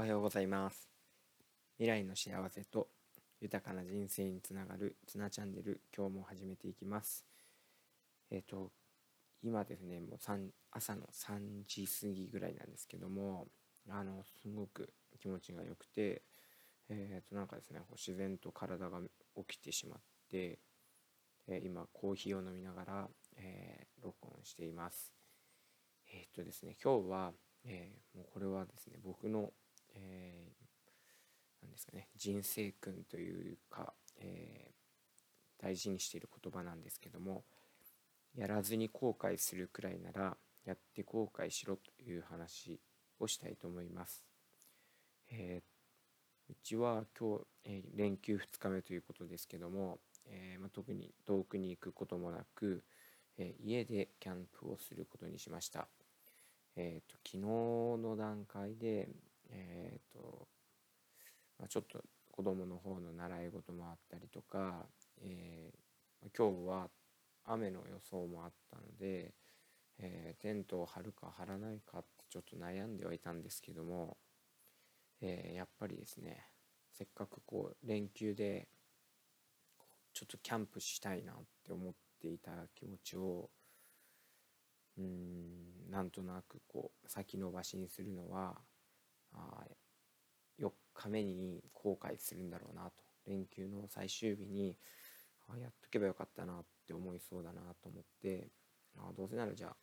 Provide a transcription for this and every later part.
おはようございます。未来の幸せと豊かな人生につながるツナチャンネル今日も始めていきます。えっ、ー、と今ですねもう朝の3時過ぎぐらいなんですけどもあのすごく気持ちが良くてえっ、ー、となんかですねこう自然と体が起きてしまって、えー、今コーヒーを飲みながら、え録音しています。えっ、とですね今日はえー、もうこれはですね僕の、えー、なんですかね人生訓というか、えー、大事にしている言葉なんですけどもやらずに後悔するくらいならやって後悔しろという話をしたいと思います。えー、うちは今日、えー、連休2日目ということですけども、えーまあ、特に遠くに行くこともなく、え、家でキャンプをすることにしました。えーと、昨日の段階で、えーとまあ、ちょっと子供の方の習い事もあったりとか、えー、今日は雨の予想もあったので、えー、テントを張るか張らないかってちょっと悩んではいたんですけども、えー、やっぱりですねせっかくこう連休でちょっとキャンプしたいなって思っていた気持ちをうんなんとなくこう先延ばしにするのはあ4日目に後悔するんだろうなと連休の最終日にあやっとけばよかったなって思いそうだなと思ってあどうせならじゃあ、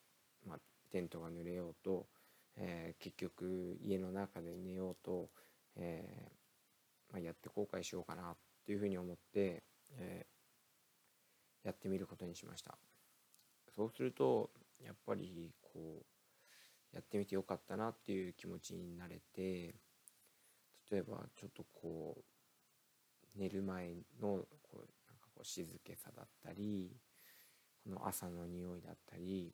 まあ、テントが濡れようと、えー、結局家の中で寝ようと、えー、まあ、やって後悔しようかなっていうふうに思って、えー、やってみることにしました。そうするとやっぱりこうやってみてよかったなっていう気持ちになれて例えばちょっとこう寝る前のこうなんかこう静けさだったりこの朝の匂いだったり、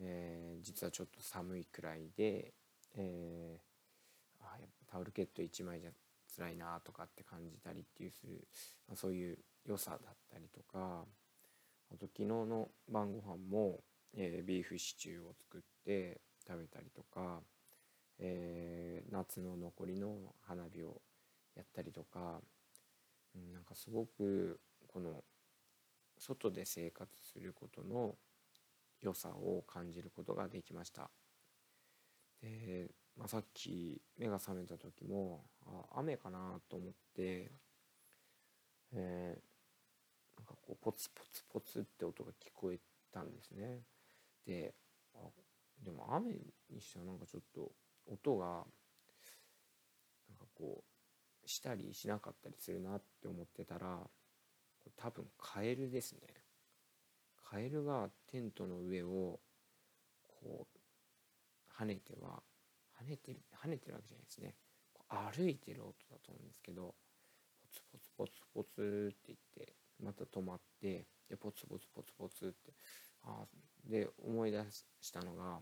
えー、実はちょっと寒いくらいで、えー、あやっぱタオルケット1枚じゃ辛いなとかって感じたりっていうする、まあ、そういう良さだったりとかあと昨日の晩ご飯もえー、ビーフシチューを作って食べたりとか、えー、夏の残りの花火をやったりとか、うん、なんかすごくこの外で生活することの良さを感じることができました。で、まあ、さっき目が覚めた時もあ雨かなと思って、えー、なんかこうポツポツポツって音が聞こえたんですね。ででも雨にしてはなんかちょっと音がなんかこうしたりしなかったりするなって思ってたらこれ多分カエルですね。カエルがテントの上をこう跳ねては跳ねてる跳ねてるわけじゃないですね。歩いてる音だと思うんですけどポツポツポツポツって言ってまた止まってでポツポツポツポツってああで思い出したのが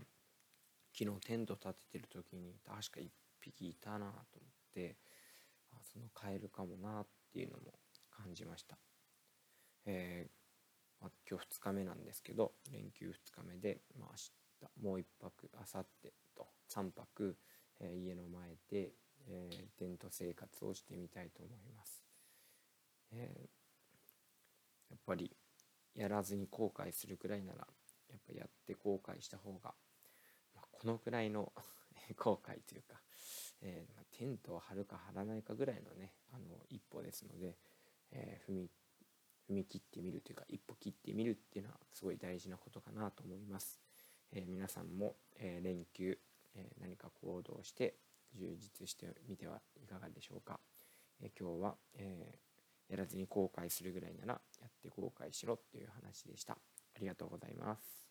昨日テント立ててる時に確か1匹いたなと思ってあそのカエルかもなっていうのも感じました、えー、まあ、今日2日目なんですけど連休2日目で、まあ、明日もう1泊明後日と3泊、えー、家の前で、えー、テント生活をしてみたいと思います、えやっぱりやらずに後悔するくらいならやっぱやって後悔した方が、まあ、このくらいの 後悔というか、えー、まあ、テントを張るか張らないかぐらいのねあの一歩ですので、えー、踏み踏み切ってみるというか一歩切ってみるっていうのはすごい大事なことかなと思います。えー、皆さんも、え連休、え何か行動して充実してみてはいかがでしょうか。え今日は、えやらずに後悔するぐらいならやって後悔しろっていう話でした。ありがとうございます。